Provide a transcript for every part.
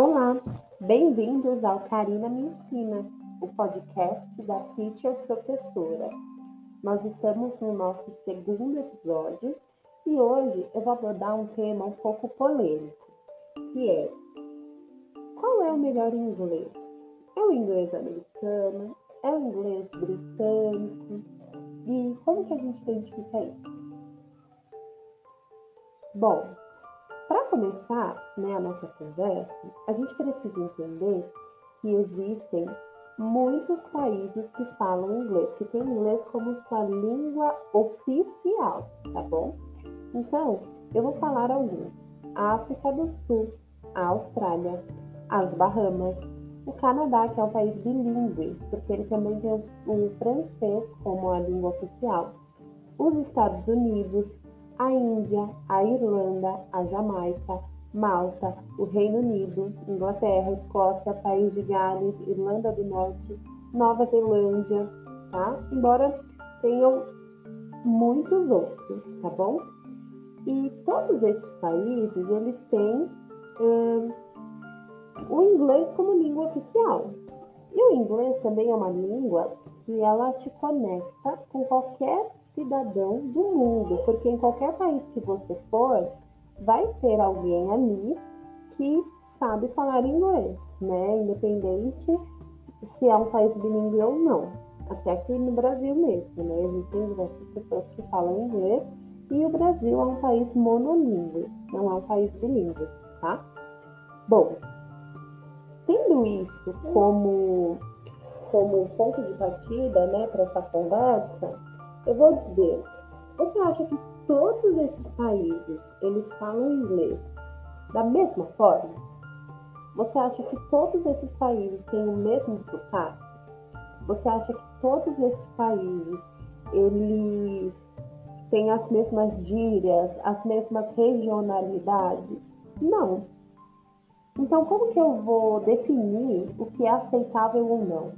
Olá, bem-vindos ao Karina Me Ensina, o podcast da Teacher Professora. Nós estamos no nosso segundo episódio e hoje eu vou abordar um tema um pouco polêmico, que é qual é o melhor inglês? É o inglês americano? É o inglês britânico? E como que a gente identifica isso? Bom, para começar né, a nossa conversa, a gente precisa entender que existem muitos países que falam inglês, que têm inglês como sua língua oficial, tá bom? Então, eu vou falar alguns: a África do Sul, a Austrália, as Bahamas, o Canadá, que é um país bilíngue, porque ele também tem o francês como a língua oficial, os Estados Unidos, a Índia, a Irlanda, a Jamaica, Malta, o Reino Unido, Inglaterra, Escócia, País de Gales, Irlanda do Norte, Nova Zelândia, tá? Embora tenham muitos outros, tá bom? E todos esses países, eles têm hum, o inglês como língua oficial. E o inglês também é uma língua que ela te conecta com qualquer cidadão do mundo, porque em qualquer país que você for, vai ter alguém ali que sabe falar inglês, né? Independente se é um país bilíngue ou não. Até aqui no Brasil mesmo, né? Existem diversas pessoas que falam inglês e o Brasil é um país monolíngue, não é um país bilíngue, tá? Bom, tendo isso como, como ponto de partida, né, para essa conversa, eu vou dizer, você acha que todos esses países, eles falam inglês da mesma forma? Você acha que todos esses países têm o mesmo sotaque? Você acha que todos esses países, eles têm as mesmas gírias, as mesmas regionalidades? Não. Então, como que eu vou definir o que é aceitável ou não?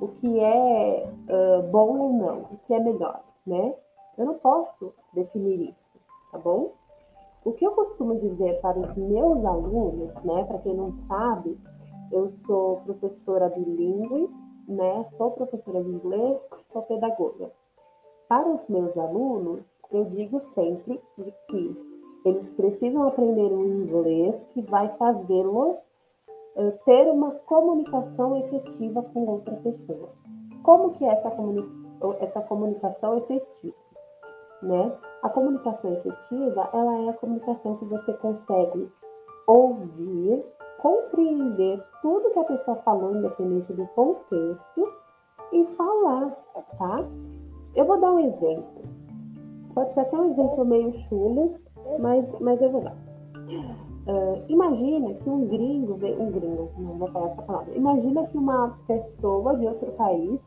O que é uh, bom ou não? O que é melhor, né? Eu não posso definir isso, tá bom? O que eu costumo dizer para os meus alunos, né? Para quem não sabe, eu sou professora bilíngue, né? Sou professora de inglês, sou pedagoga. Para os meus alunos, eu digo sempre de que eles precisam aprender um inglês que vai fazê-los uh, ter uma comunicação efetiva com outra pessoa. Como que é essa, comuni essa comunicação efetiva? Né? A comunicação efetiva, ela é a comunicação que você consegue ouvir, compreender tudo que a pessoa falou, independente do contexto, e falar, tá? Eu vou dar um exemplo. Pode ser até um exemplo meio chulo, mas, mas eu vou dar. Uh, imagina que um gringo, um gringo, não vou falar essa palavra. Imagina que uma pessoa de outro país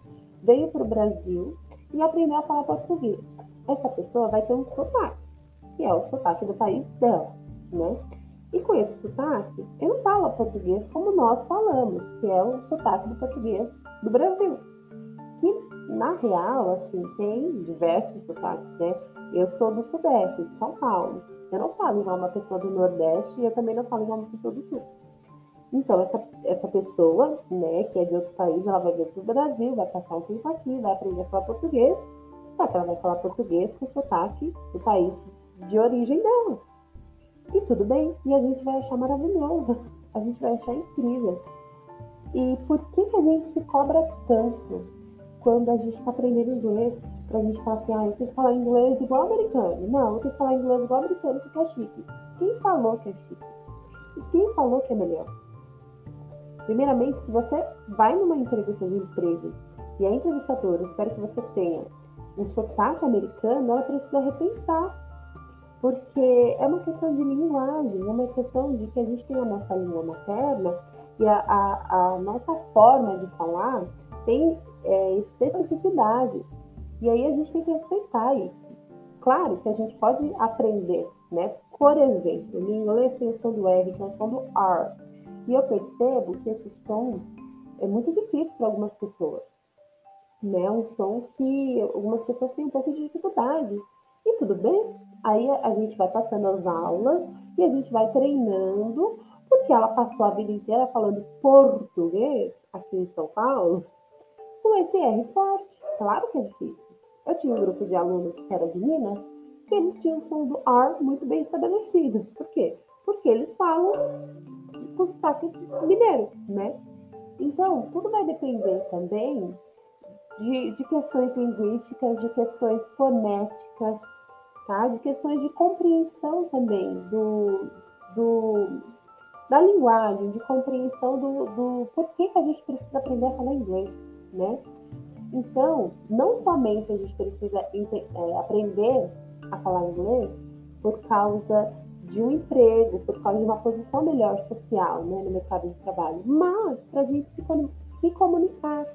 veio para o Brasil e aprendeu a falar português. Essa pessoa vai ter um sotaque, que é o sotaque do país dela, né? E com esse sotaque, ele não fala português como nós falamos, que é o sotaque do português do Brasil. Que, na real, assim, tem diversos sotaques, né? Eu sou do Sudeste, de São Paulo. Eu não falo igual uma pessoa do Nordeste e eu também não falo igual uma pessoa do Sul. Então, essa, essa pessoa, né, que é de outro país, ela vai vir para o Brasil, vai passar um tempo aqui, vai aprender a falar português, só que ela vai falar português com sotaque do país de origem dela. E tudo bem, e a gente vai achar maravilhoso, a gente vai achar incrível. E por que, que a gente se cobra tanto quando a gente está aprendendo inglês? pra gente falar assim, ah, eu tenho que falar inglês igual americano. Não, eu tenho que falar inglês igual americano porque é chique. Quem falou que é chique? E quem falou que é melhor? Primeiramente, se você vai numa entrevista de emprego e a entrevistadora espera que você tenha um sotaque americano, ela precisa repensar. Porque é uma questão de linguagem, é uma questão de que a gente tem a nossa língua materna e a, a, a nossa forma de falar tem é, especificidades. E aí a gente tem que respeitar isso. Claro que a gente pode aprender, né? Por exemplo, no inglês tem o som do R, que é o som do R. E eu percebo que esse som é muito difícil para algumas pessoas. Né? Um som que algumas pessoas têm um pouco de dificuldade. E tudo bem. Aí a gente vai passando as aulas e a gente vai treinando, porque ela passou a vida inteira falando português aqui em São Paulo, com esse R forte. Claro que é difícil. Eu tinha um grupo de alunos que era de Minas, que eles tinham o som do R muito bem estabelecido. Por quê? Porque eles falam com sotaque mineiro, né? Então, tudo vai depender também de, de questões linguísticas, de questões fonéticas, tá? de questões de compreensão também do, do, da linguagem, de compreensão do, do porquê que a gente precisa aprender a falar inglês, né? Então, não somente a gente precisa é, aprender a falar inglês por causa de um emprego, por causa de uma posição melhor social né, no mercado de trabalho, mas para a gente se, se comunicar.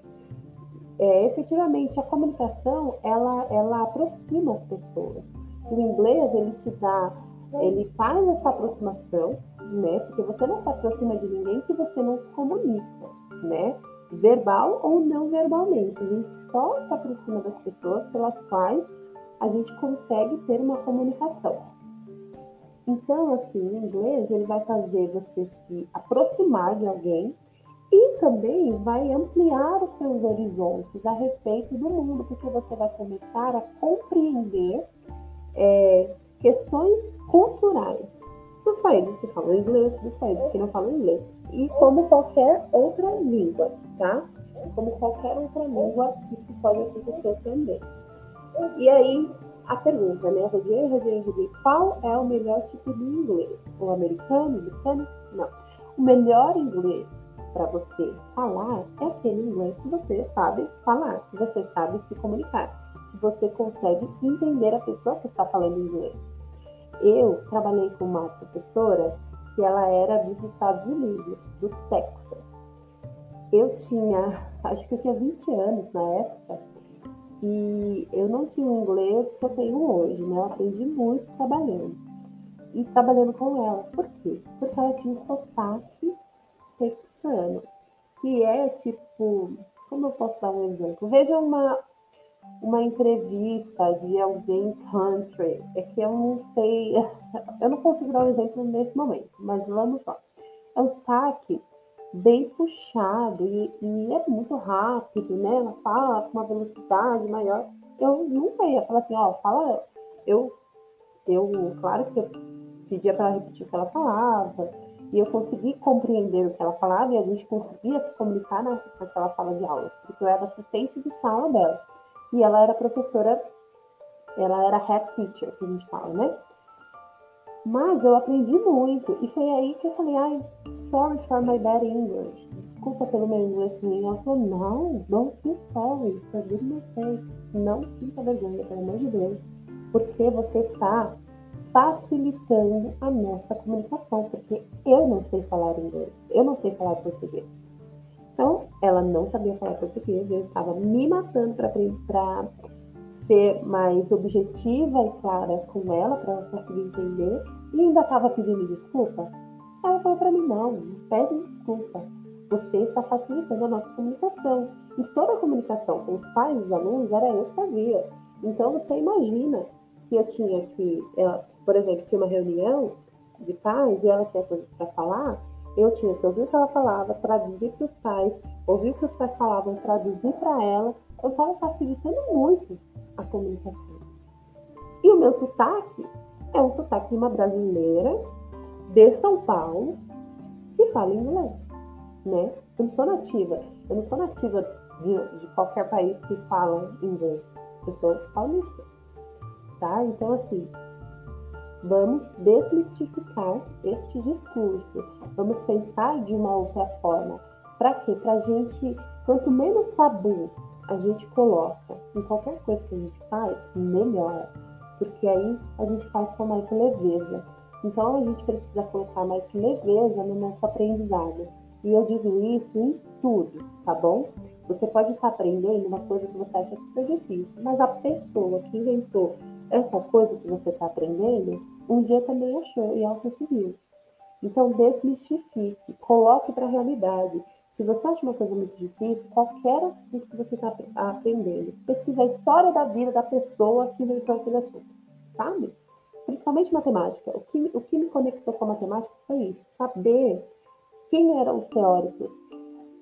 É, efetivamente, a comunicação ela, ela aproxima as pessoas. O inglês ele te dá, ele faz essa aproximação, né? Porque você não se aproxima de ninguém que você não se comunica, né? Verbal ou não verbalmente. A gente só se aproxima das pessoas pelas quais a gente consegue ter uma comunicação. Então, assim, o inglês ele vai fazer você se aproximar de alguém e também vai ampliar os seus horizontes a respeito do mundo, porque você vai começar a compreender é, questões culturais dos países que falam inglês, dos países que não falam inglês, e como qualquer outra língua, tá? Como qualquer outra língua, isso pode acontecer também. E aí, a pergunta, né? Rodei, rodei, rodei. Qual é o melhor tipo de inglês? O americano, o britânico? Não. O melhor inglês para você falar é aquele inglês que você sabe falar, que você sabe se comunicar, que você consegue entender a pessoa que está falando inglês. Eu trabalhei com uma professora que ela era dos Estados Unidos, do Texas. Eu tinha, acho que eu tinha 20 anos na época, e eu não tinha o inglês que eu tenho hoje, né? Eu aprendi muito trabalhando. E trabalhando com ela. Por quê? Porque ela tinha um sotaque texano, que é tipo, como eu posso dar um exemplo? Veja uma, uma entrevista de alguém country, é que eu não sei, eu não consigo dar um exemplo nesse momento, mas vamos lá. É um sotaque bem puxado e, e, é muito rápido, né? Ela fala com uma velocidade maior. Eu nunca ia falar assim, ó, fala. Eu, eu claro que eu pedia para ela repetir o que ela falava, e eu consegui compreender o que ela falava e a gente conseguia se comunicar na, naquela sala de aula, porque eu era assistente de sala dela. E ela era professora, ela era head teacher, que a gente fala, né? Mas eu aprendi muito. E foi aí que eu falei, ai, sorry for my bad English. Desculpa pelo meu inglês ruim. Ela falou, não, don't feel sorry. For goodness sake. Não sinta vergonha, pelo amor de Deus. Porque você está facilitando a nossa comunicação. Porque eu não sei falar inglês. Eu não sei falar português. Então, ela não sabia falar português. Eu estava me matando para ser mais objetiva e clara com ela para ela conseguir entender e ainda estava pedindo desculpa. Ela falou para mim: não, não pede desculpa. Você está facilitando a nossa comunicação. E toda a comunicação com os pais dos alunos era eu que fazia. Então você imagina que eu tinha que, ela, por exemplo, tinha uma reunião de pais e ela tinha coisas para falar, eu tinha que ouvir o que ela falava, traduzir para os pais, ouvir o que os pais falavam, traduzir para ela. Eu estava facilitando muito a comunicação. E o meu sotaque é um sotaque de uma brasileira de São Paulo que fala inglês, né? Eu não sou nativa, eu não sou nativa de, de qualquer país que fala inglês. Eu sou paulista, tá? Então, assim, vamos desmistificar este discurso. Vamos pensar de uma outra forma. Para quê? Para a gente, quanto menos tabu a gente coloca em qualquer coisa que a gente faz, melhora. Porque aí a gente faz com mais leveza. Então a gente precisa colocar mais leveza no nosso aprendizado. E eu digo isso em tudo, tá bom? Você pode estar aprendendo uma coisa que você acha super difícil, mas a pessoa que inventou essa coisa que você está aprendendo, um dia também achou e ela conseguiu. Então desmistifique, coloque para a realidade. Se você acha uma coisa muito difícil, qualquer assunto que você está aprendendo, pesquisa a história da vida da pessoa que inventou aquele assunto, sabe? Principalmente matemática. O que, o que me conectou com a matemática foi isso, saber quem eram os teóricos,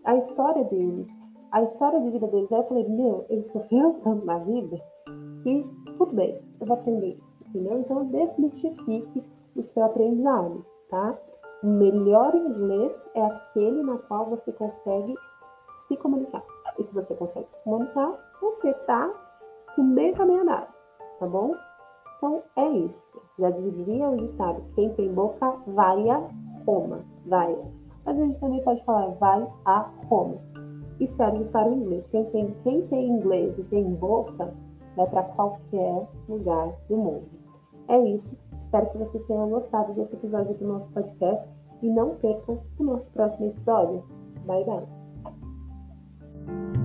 a história deles, a história de vida deles. Aí eu falei, meu, eles sofreram tanto na vida que tudo bem, eu vou aprender isso, entendeu? Então desmistifique o seu aprendizado, tá? O melhor inglês é aquele na qual você consegue se comunicar. E se você consegue se comunicar, você está no meio caminho andado, tá bom? Então é isso. Já dizia o ditado: quem tem boca vai a Roma. Vai. Mas a gente também pode falar vai a Roma. E serve para o inglês. Quem tem, quem tem inglês e tem boca vai para qualquer lugar do mundo. É isso. Espero que vocês tenham gostado desse episódio do nosso podcast e não percam o nosso próximo episódio. Bye, bye!